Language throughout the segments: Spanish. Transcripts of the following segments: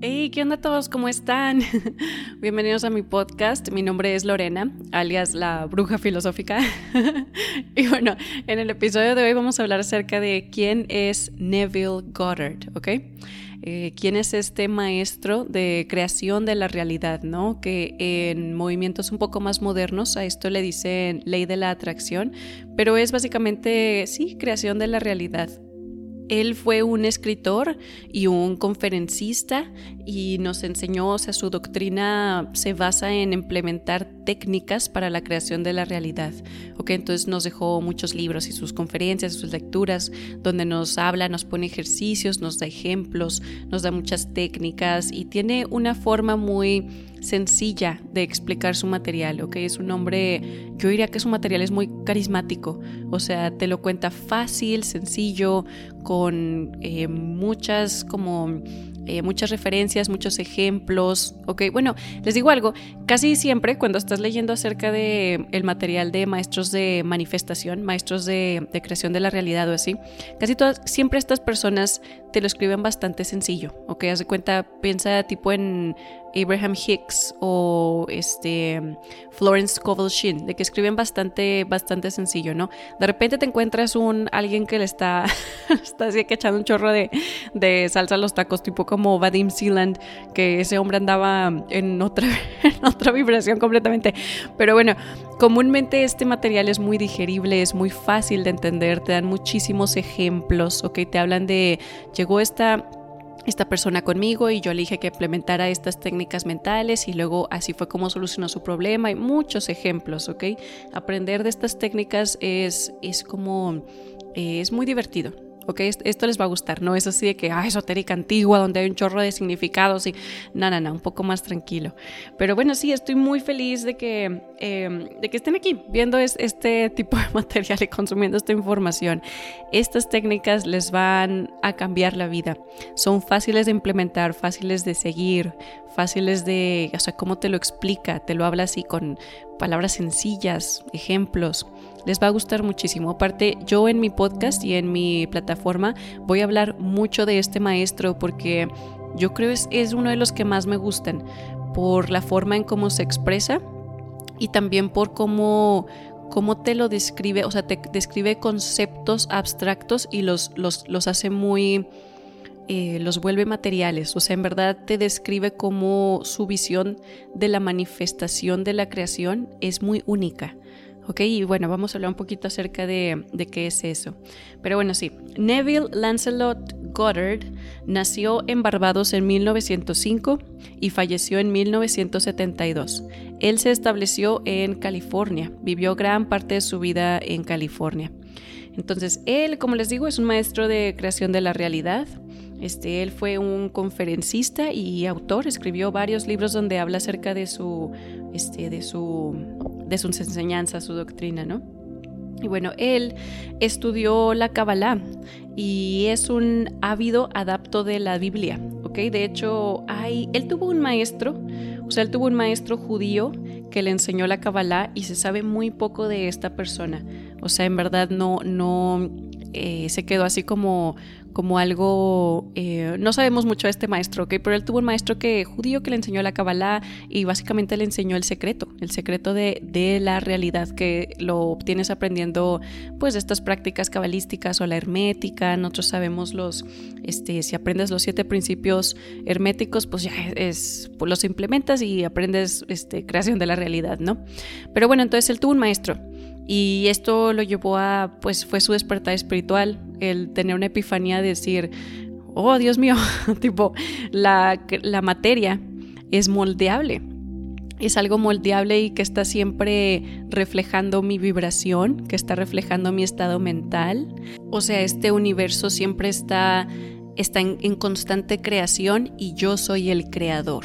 Hey, ¿qué onda todos? ¿Cómo están? Bienvenidos a mi podcast. Mi nombre es Lorena, alias la bruja filosófica. y bueno, en el episodio de hoy vamos a hablar acerca de quién es Neville Goddard, ¿ok? Eh, quién es este maestro de creación de la realidad, ¿no? Que en movimientos un poco más modernos a esto le dicen ley de la atracción, pero es básicamente, sí, creación de la realidad. Él fue un escritor y un conferencista y nos enseñó, o sea, su doctrina se basa en implementar técnicas para la creación de la realidad. Ok, entonces nos dejó muchos libros y sus conferencias, sus lecturas, donde nos habla, nos pone ejercicios, nos da ejemplos, nos da muchas técnicas y tiene una forma muy sencilla de explicar su material, ¿ok? Es un hombre, yo diría que su material es muy carismático, o sea, te lo cuenta fácil, sencillo, con eh, muchas como eh, muchas referencias, muchos ejemplos. Ok, bueno, les digo algo, casi siempre cuando estás leyendo acerca de el material de maestros de manifestación, maestros de creación de la realidad o así, casi todas, siempre estas personas te lo escriben bastante sencillo. Ok, haz de cuenta, piensa tipo en Abraham Hicks o este Florence Scovel Shin, de que escriben bastante, bastante sencillo, ¿no? De repente te encuentras un alguien que le está, está así que echando un chorro de, de, salsa a los tacos, tipo como Vadim Sealand, que ese hombre andaba en otra, en otra vibración completamente. Pero bueno, comúnmente este material es muy digerible, es muy fácil de entender, te dan muchísimos ejemplos, ¿ok? Te hablan de, llegó esta esta persona conmigo y yo le que implementara estas técnicas mentales y luego así fue como solucionó su problema. Hay muchos ejemplos, ¿ok? Aprender de estas técnicas es, es como, eh, es muy divertido. ¿Ok? Esto les va a gustar, no es así de que, ah, esotérica antigua, donde hay un chorro de significados y, no, no, no, un poco más tranquilo. Pero bueno, sí, estoy muy feliz de que, em, de que estén aquí viendo este tipo de material y consumiendo esta información. Estas técnicas les van a cambiar la vida. Son fáciles de implementar, fáciles de seguir, fáciles de, o sea, cómo te lo explica, te lo habla así con palabras sencillas, ejemplos. Les va a gustar muchísimo. Aparte, yo en mi podcast y en mi plataforma voy a hablar mucho de este maestro porque yo creo es, es uno de los que más me gustan por la forma en cómo se expresa y también por cómo, cómo te lo describe, o sea, te describe conceptos abstractos y los, los, los hace muy eh, los vuelve materiales, o sea, en verdad te describe cómo su visión de la manifestación de la creación es muy única. ¿Ok? Y bueno, vamos a hablar un poquito acerca de, de, qué es eso. Pero bueno, sí, Neville Lancelot Goddard nació en Barbados en 1905 y falleció en 1972. Él se estableció en California, vivió gran parte de su vida en California. Entonces, él, como les digo, es un maestro de creación de la realidad, este, él fue un conferencista y autor, escribió varios libros donde habla acerca de su, este, de su, de sus enseñanzas, su doctrina, ¿no? Y bueno, él estudió la Kabbalah y es un ávido adapto de la Biblia, ¿ok? De hecho, hay, él tuvo un maestro, o sea, él tuvo un maestro judío que le enseñó la Kabbalah y se sabe muy poco de esta persona. O sea, en verdad no, no, eh, se quedó así como, como algo, eh, no sabemos mucho de este maestro, ¿ok? Pero él tuvo un maestro que, judío que le enseñó la Kabbalah y básicamente le enseñó el secreto, el secreto de, de la realidad que lo obtienes aprendiendo pues estas prácticas cabalísticas o la hermética, nosotros sabemos los, este, si aprendes los siete principios herméticos, pues ya es, pues los implementas y aprendes este, creación de la realidad, ¿no? Pero bueno, entonces él tuvo un maestro y esto lo llevó a, pues fue su despertar espiritual, el tener una epifanía de decir, oh Dios mío, tipo, la, materia es moldeable. Es algo moldeable y que está siempre reflejando mi vibración, que está reflejando mi estado mental. O sea, este universo siempre está, está en, constante creación y yo soy el creador.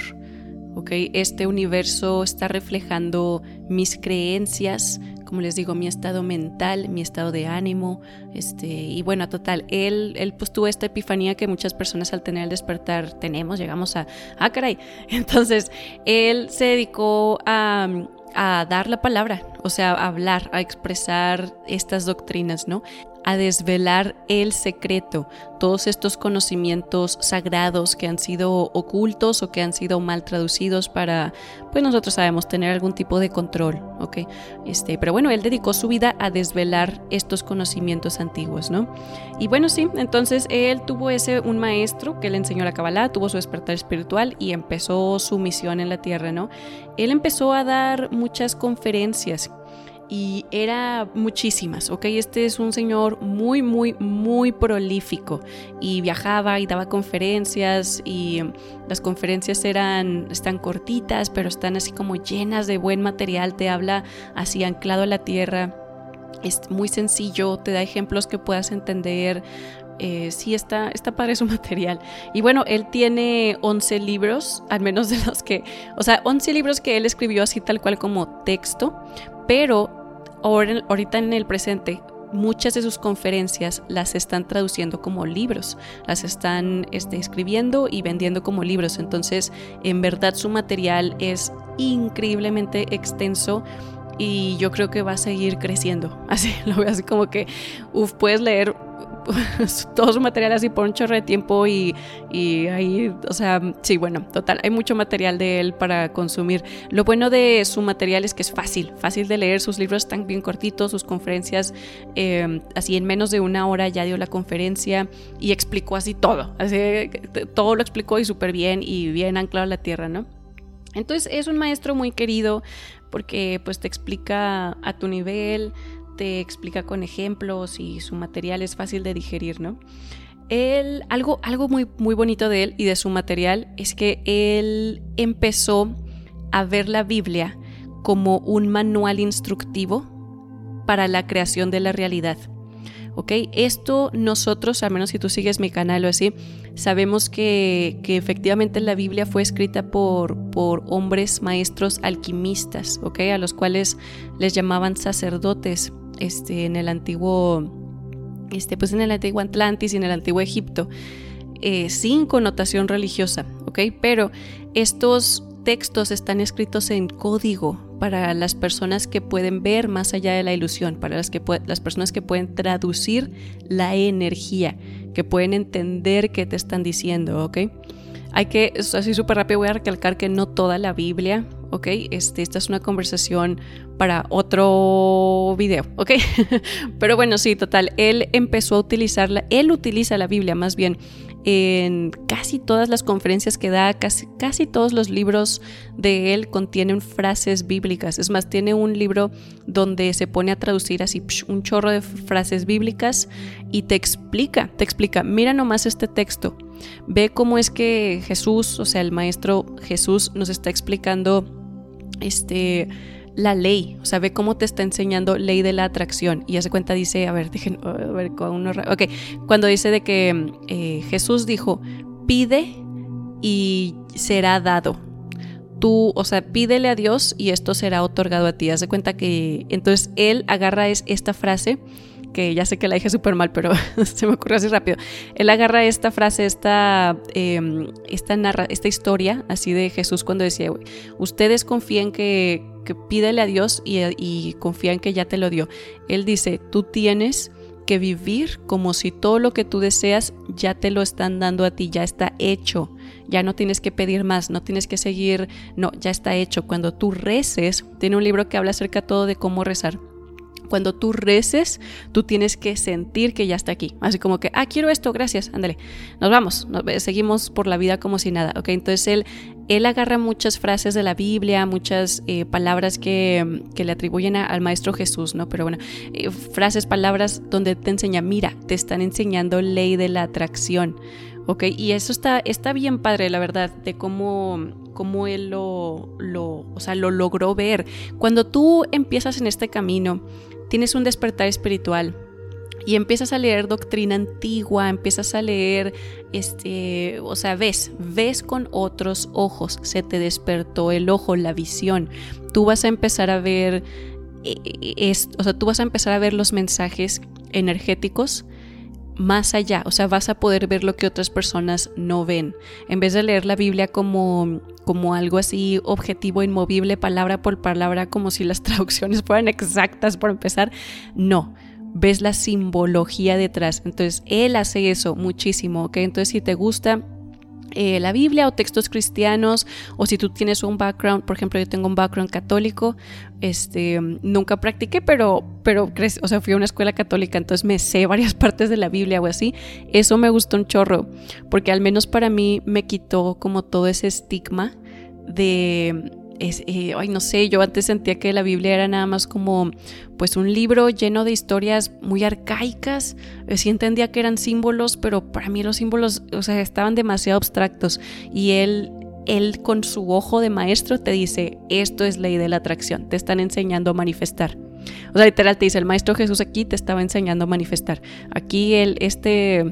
¿okay? Este universo está reflejando mis creencias, como les digo, mi estado mental, mi estado de ánimo, este, y bueno, total, él, él pues tuvo esta epifanía que muchas personas al tener el despertar tenemos, llegamos a, ah, caray, entonces él se dedicó a, a dar la palabra, o sea, a hablar, a expresar estas doctrinas, ¿no? A desvelar el secreto, todos estos conocimientos sagrados que han sido ocultos o que han sido mal traducidos para, pues nosotros sabemos, tener algún tipo de control, ¿ok? Este, pero bueno, él dedicó su vida a desvelar estos conocimientos antiguos, ¿no? Y bueno, sí, entonces él tuvo ese, un maestro que le enseñó la Kabbalah, tuvo su despertar espiritual y empezó su misión en la tierra, ¿no? Él empezó a dar muchas conferencias y era muchísimas, ¿ok? Este es un señor muy, muy, muy prolífico y viajaba y daba conferencias y las conferencias eran, están cortitas, pero están así como llenas de buen material, te habla así anclado a la tierra. Es muy sencillo, te da ejemplos que puedas entender, eh, sí está, está padre su material. Y bueno, él tiene 11 libros, al menos de los que, o sea, 11 libros que él escribió así tal cual como texto, pero ahorita en el presente muchas de sus conferencias las están traduciendo como libros, las están este, escribiendo y vendiendo como libros. Entonces, en verdad su material es increíblemente extenso y yo creo que va a seguir creciendo. Así lo veo así como que, uff, puedes leer todo su material así por un chorro de tiempo y, y, ahí, o sea, sí, bueno, total, hay mucho material de él para consumir. Lo bueno de su material es que es fácil, fácil de leer, sus libros están bien cortitos, sus conferencias, eh, así en menos de una hora ya dio la conferencia y explicó así todo, así todo lo explicó y súper bien y bien anclado a la tierra, ¿no? Entonces es un maestro muy querido porque pues te explica a tu nivel, te explica con ejemplos y su material es fácil de digerir, ¿no? Él, algo, algo muy, muy bonito de él y de su material es que él empezó a ver la Biblia como un manual instructivo para la creación de la realidad. ¿Ok? Esto nosotros, al menos si tú sigues mi canal o así, sabemos que, que efectivamente la Biblia fue escrita por, por hombres maestros alquimistas, ¿ok? A los cuales les llamaban sacerdotes este, en el antiguo, este, pues en el antiguo Atlantis y en el antiguo Egipto, eh, sin connotación religiosa, ¿ok? Pero estos textos están escritos en código para las personas que pueden ver más allá de la ilusión, para las, que las personas que pueden traducir la energía, que pueden entender qué te están diciendo, ¿ok? Hay que, así súper rápido voy a recalcar que no toda la Biblia ¿ok? Este, esta es una conversación para otro video, ¿ok? Pero bueno, sí, total, él empezó a utilizarla, él utiliza la Biblia más bien en casi todas las conferencias que da, casi, casi todos los libros de él contienen frases bíblicas. Es más, tiene un libro donde se pone a traducir así un chorro de frases bíblicas y te explica, te explica, mira nomás este texto, ve cómo es que Jesús, o sea, el maestro Jesús nos está explicando este, la ley, o sea, ve cómo te está enseñando ley de la atracción. Y hace cuenta, dice, a ver, dejen, a ver, ok, cuando dice de que eh, Jesús dijo, pide y será dado. Tú, o sea, pídele a Dios y esto será otorgado a ti. Hace cuenta que entonces él agarra es, esta frase que ya sé que la dije súper mal, pero se me ocurrió así rápido. Él agarra esta frase, esta, em, esta, narra, esta historia así de Jesús cuando decía, ustedes confían que, que pídele a Dios y, y confían que ya te lo dio. Él dice, tú tienes que vivir como si todo lo que tú deseas ya te lo están dando a ti, ya está hecho. Ya no tienes que pedir más, no tienes que seguir, no, ya está hecho. Cuando tú reces, tiene un libro que habla acerca todo de cómo rezar cuando tú reces, tú tienes que sentir que ya está aquí. Así como que, ah, quiero esto, gracias, ándale, nos vamos, seguimos por la vida como si nada, ¿ok? Entonces él, él agarra muchas frases de la Biblia, muchas eh, palabras que, le atribuyen al Maestro Jesús, ¿no? Pero bueno, eh, frases, palabras donde te enseña, mira, te están enseñando ley de la atracción. ¿ok? Y eso está, está bien padre, la verdad, de cómo, cómo él lo, lo, o sea, lo logró ver. Cuando tú empiezas en este camino, tienes un despertar espiritual y empiezas a leer doctrina antigua, empiezas a leer, este, o sea, ves, ves con otros ojos, se te despertó el ojo, la visión. Tú vas a empezar a ver, eh, eh, o sea, tú vas a empezar a ver los mensajes energéticos más allá, o sea, vas a poder ver lo que otras personas no ven. En vez de leer la Biblia como, como algo así objetivo, inmovible, palabra por palabra, como si las traducciones fueran exactas por empezar, no. ves la simbología detrás. Entonces, él hace eso muchísimo, ¿ok? Entonces, si te gusta eh, la Biblia o textos cristianos o si tú tienes un background, por ejemplo yo tengo un background católico, este, nunca practiqué, pero, pero, o sea, fui a una escuela católica, entonces me sé varias partes de la Biblia o así, eso me gustó un chorro, porque al menos para mí me quitó como todo ese estigma de es, eh, ay, no sé, yo antes sentía que la Biblia era nada más como pues un libro lleno de historias muy arcaicas, eh, sí entendía que eran símbolos, pero para mí los símbolos, o sea, estaban demasiado abstractos y él él con su ojo de maestro te dice, esto es ley de la atracción, te están enseñando a manifestar. O sea, literal te dice, el maestro Jesús aquí te estaba enseñando a manifestar. Aquí el, este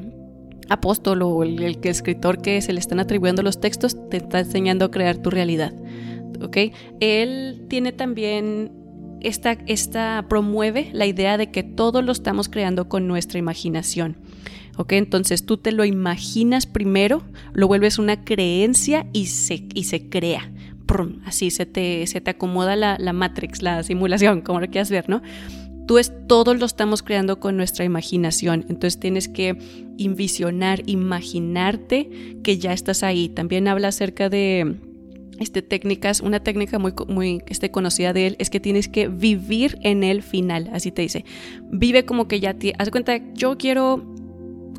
apóstol o el, el escritor que se le están atribuyendo los textos te está enseñando a crear tu realidad. ¿Ok? Él tiene también esta, esta promueve la idea de que todo lo estamos creando con nuestra imaginación. ¿Ok? Entonces tú te lo imaginas primero, lo vuelves una creencia y se, y se crea. Así se te, se te acomoda la, la matrix, la simulación, como lo quieras ver, ¿no? Tú es, todo lo estamos creando con nuestra imaginación. Entonces tienes que envisionar, imaginarte que ya estás ahí. También habla acerca de este, técnicas, una técnica muy, muy este, conocida de él es que tienes que vivir en el final, así te dice. Vive como que ya te... Haz cuenta, yo quiero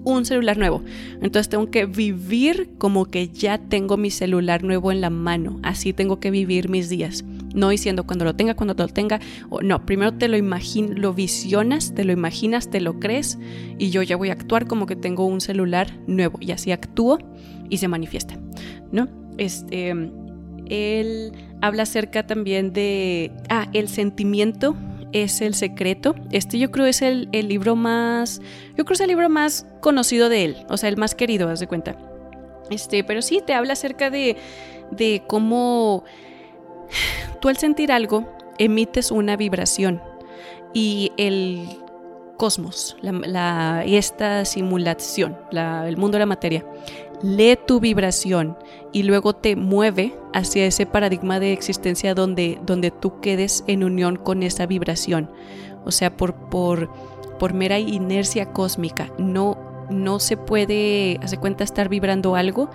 un celular nuevo. Entonces tengo que vivir como que ya tengo mi celular nuevo en la mano. Así tengo que vivir mis días. No diciendo cuando lo tenga, cuando lo tenga. O, no, primero te lo imaginas, lo visionas, te lo imaginas, te lo crees. Y yo ya voy a actuar como que tengo un celular nuevo. Y así actúo y se manifiesta. ¿No? Este él habla acerca también de, ah, el sentimiento es el secreto. Este yo creo es el, libro más, yo creo es el libro más conocido de él, o sea, el más querido, haz de cuenta. Este, pero sí, te habla acerca de, de cómo tú al sentir algo emites una vibración y el cosmos, la, esta simulación, el mundo de la materia, lee tu vibración y luego te mueve hacia ese paradigma de existencia donde, donde tú quedes en unión con esa vibración. O sea, por, por, por mera inercia cósmica, no, no se puede, hace cuenta, estar vibrando algo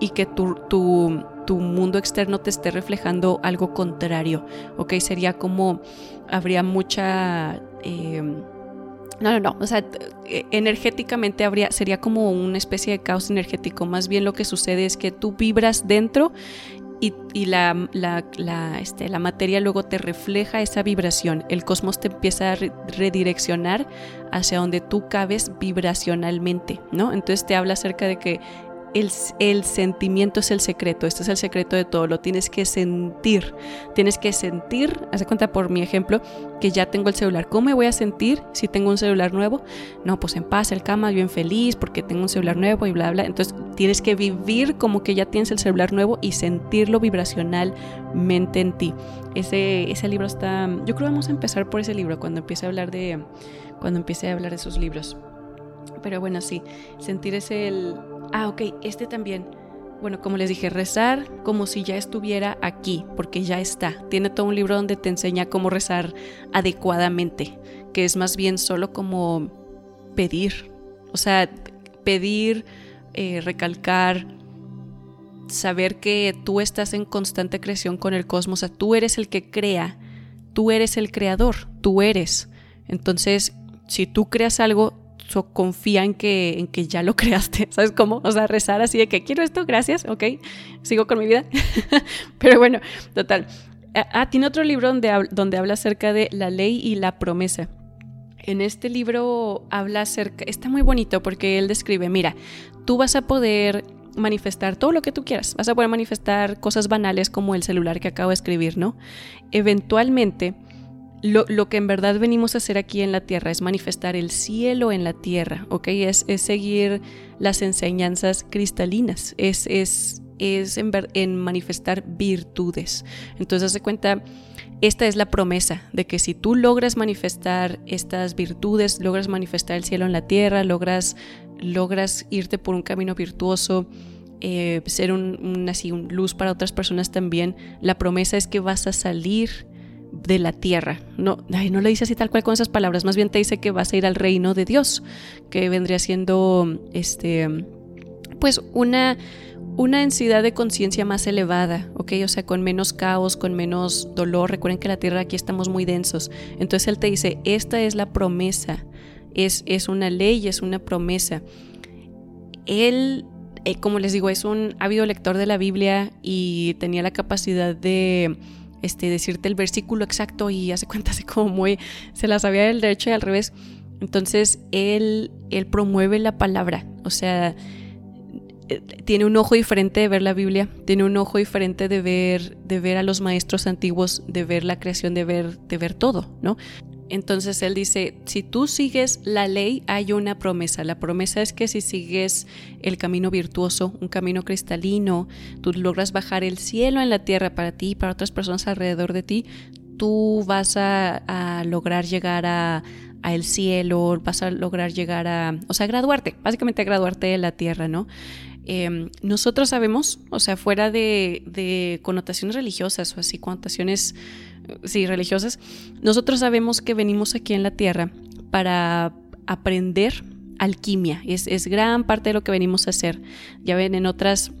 y que tu, tu, tu, mundo externo te esté reflejando algo contrario. Ok, sería como, habría mucha... Eh, no, no, no. O sea, e, energéticamente habría, sería como una especie de caos energético. Más bien lo que sucede es que tú vibras dentro y, la, la, este, la, materia luego te refleja esa vibración. El cosmos te empieza a redireccionar hacia donde tú cabes vibracionalmente, ¿no? Entonces te habla acerca de que el, sentimiento es el secreto, este es el secreto de todo, lo tienes que sentir, tienes que sentir, hace cuenta por mi ejemplo, que ya tengo el celular, ¿cómo me voy a sentir si tengo un celular nuevo? No, pues en paz, el cama, bien feliz porque tengo un celular nuevo y bla, bla, entonces tienes que vivir como que ya tienes el celular nuevo y sentirlo vibracionalmente en ti. Ese, ese libro está, yo creo que vamos a empezar por ese libro cuando empiece a hablar de, cuando empiece a hablar de esos libros. Pero bueno, sí, sentir ese el, Ah, ok, este también. Bueno, como les dije, rezar como si ya estuviera aquí, porque ya está. Tiene todo un libro donde te enseña cómo rezar adecuadamente, que es más bien solo como pedir. O sea, pedir, eh, recalcar, saber que tú estás en constante creación con el cosmos, o sea, tú eres el que crea, tú eres el creador, tú eres. Entonces, si tú creas algo, confía en que, en que ya lo creaste, ¿sabes cómo? O sea, rezar así de que quiero esto, gracias, ok, sigo con mi vida. Pero bueno, total. Ah, ah, tiene otro libro donde, donde habla acerca de la ley y la promesa. En este libro habla acerca, está muy bonito porque él describe, mira, tú vas a poder manifestar todo lo que tú quieras. Vas a poder manifestar cosas banales como el celular que acabo de escribir, ¿no? Eventualmente lo, que en verdad venimos a hacer aquí en la tierra es manifestar el cielo en la tierra, ¿ok? Es, es seguir las enseñanzas cristalinas, es, es, es en, en, manifestar virtudes. Entonces, hace cuenta, esta es la promesa de que si tú logras manifestar estas virtudes, logras manifestar el cielo en la tierra, logras, logras irte por un camino virtuoso, eh, ser un, así, un luz para otras personas también, la promesa es que vas a salir de la tierra. No, no le dice así tal cual con esas palabras, más bien te dice que vas a ir al reino de Dios, que vendría siendo este pues una una densidad de conciencia más elevada, ¿ok? O sea, con menos caos, con menos dolor. Recuerden que la Tierra aquí estamos muy densos. Entonces Él te dice, esta es la promesa, es, es una ley, es una promesa. Él, eh, como les digo, es un ávido lector de la Biblia y tenía la capacidad de este, decirte el versículo exacto y hace cuenta así como muy, se la sabía del derecho y al revés. Entonces Él, él promueve la palabra, o sea, tiene un ojo diferente de ver la Biblia, tiene un ojo diferente de ver, de ver a los maestros antiguos, de ver la creación, de ver, de ver todo, ¿no? Entonces él dice, si tú sigues la ley, hay una promesa. La promesa es que si sigues el camino virtuoso, un camino cristalino, tú logras bajar el cielo en la tierra para ti y para otras personas alrededor de ti, tú vas a, lograr llegar a, el cielo, vas a lograr llegar a, o sea, graduarte, básicamente graduarte de la tierra, ¿no? Em, nosotros sabemos, o sea, fuera de, connotaciones religiosas o así, connotaciones, sí, religiosas, nosotros sabemos que venimos aquí en la Tierra para aprender alquimia. Es, es gran parte de lo que venimos a hacer. Ya ven, en otras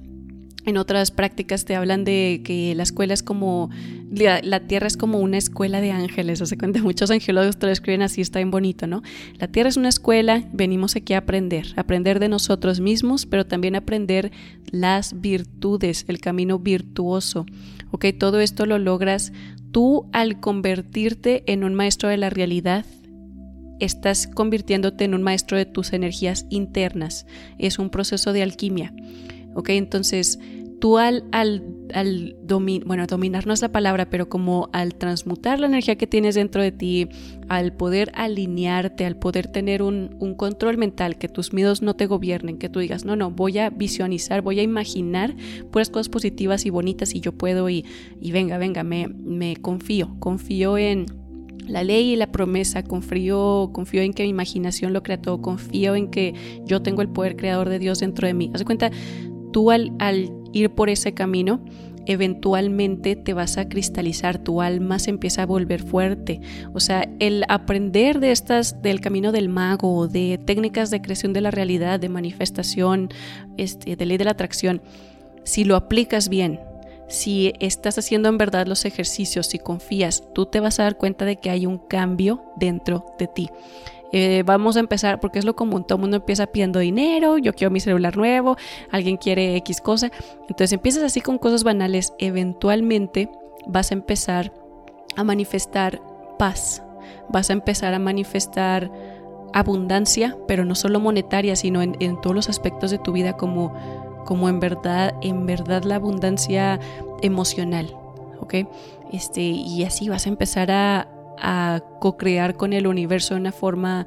en otras prácticas te hablan de que la escuela es como, la, tierra es como una escuela de ángeles, sea, cuenta muchos angelólogos te lo escriben así, está bien bonito, ¿no? La tierra es una escuela, venimos aquí a aprender, aprender de nosotros mismos, pero también aprender las virtudes, el camino virtuoso, ¿ok? Todo esto lo logras tú al convertirte en un maestro de la realidad, estás convirtiéndote en un maestro de tus energías internas, es un proceso de alquimia. ¿ok? Entonces, tú al, al, al bueno, dominar no es la palabra, pero como al transmutar la energía que tienes dentro de ti, al poder alinearte, al poder tener un, un, control mental, que tus miedos no te gobiernen, que tú digas, no, no, voy a visualizar, voy a imaginar puras cosas positivas y bonitas y yo puedo y, y venga, venga, me, me confío, confío en la ley y la promesa, confío, confío en que mi imaginación lo crea todo, confío en que yo tengo el poder creador de Dios dentro de mí. Haz de cuenta, tú al, ir por ese camino, eventualmente te vas a cristalizar, tu alma se empieza a volver fuerte. O sea, el aprender de estas, del camino del mago, de técnicas de creación de la realidad, de manifestación, este, de ley de la atracción, si lo aplicas bien, si estás haciendo en verdad los ejercicios, si confías, tú te vas a dar cuenta de que hay un cambio dentro de ti. Eh, vamos a empezar, porque es lo común, todo el mundo empieza pidiendo dinero, yo quiero mi celular nuevo, alguien quiere X cosa. Entonces empiezas así con cosas banales, eventualmente vas a empezar a manifestar paz, vas a empezar a manifestar abundancia, pero no solo monetaria, sino en, todos los aspectos de tu vida como, como en verdad, en verdad la abundancia emocional, ¿ok? Este, y así vas a empezar a, a co-crear con el universo de una forma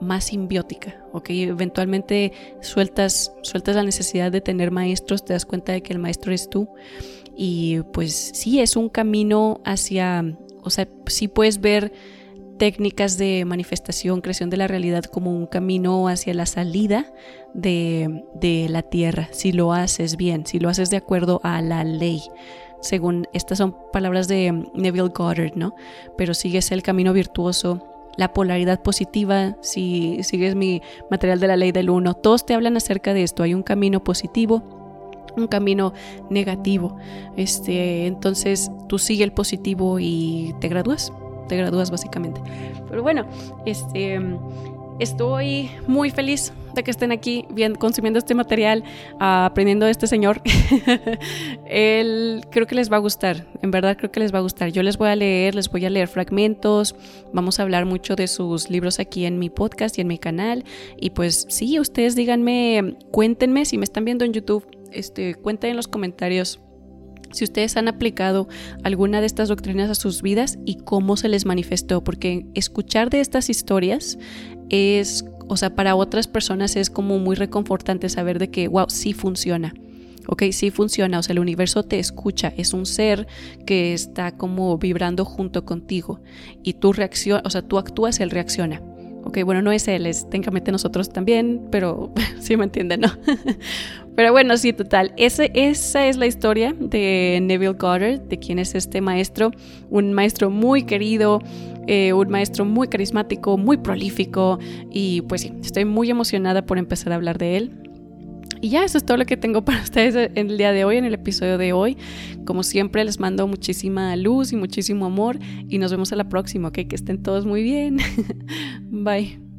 más simbiótica, ¿ok? Eventualmente sueltas, sueltas la necesidad de tener maestros, te das cuenta de que el maestro es tú. Y pues sí, es un camino hacia, o sea, sí puedes ver técnicas de manifestación, creación de la realidad como un camino hacia la salida de, de la tierra, si lo haces bien, si lo haces de acuerdo a la ley según estas son palabras de Neville Goddard, ¿no? Pero sigues el camino virtuoso, la polaridad positiva, si sigues mi material de la ley del uno, todos te hablan acerca de esto, hay un camino positivo, un camino negativo. Este, entonces tú sigue el positivo y te gradúas, te gradúas básicamente. Pero bueno, este estoy muy feliz de que estén aquí bien, consumiendo este material, aprendiendo de este señor. Él creo que les va a gustar, en verdad creo que les va a gustar. Yo les voy a leer, les voy a leer fragmentos, vamos a hablar mucho de sus libros aquí en mi podcast y en mi canal. Y pues sí, ustedes díganme, cuéntenme si me están viendo en YouTube, este, cuenten en los comentarios si ustedes han aplicado alguna de estas doctrinas a sus vidas y cómo se les manifestó, porque escuchar de estas historias es o sea, para otras personas es como muy reconfortante saber de que, wow, sí funciona. Ok, sí funciona, o sea, el universo te escucha, es un ser que está como vibrando junto contigo y tú reaccionas, o sea, tú actúas, él reacciona. Ok, bueno, no es él, es técnicamente nosotros también, pero sí me entienden, ¿no? Pero bueno, sí, total. Ese, esa es la historia de Neville Goddard, de quién es este maestro. Un maestro muy querido, eh, un maestro muy carismático, muy prolífico. Y pues sí, estoy muy emocionada por empezar a hablar de él. Y ya, eso es todo lo que tengo para ustedes en el día de hoy, en el episodio de hoy. Como siempre, les mando muchísima luz y muchísimo amor y nos vemos a la próxima, ¿ok? Que estén todos muy bien. Bye.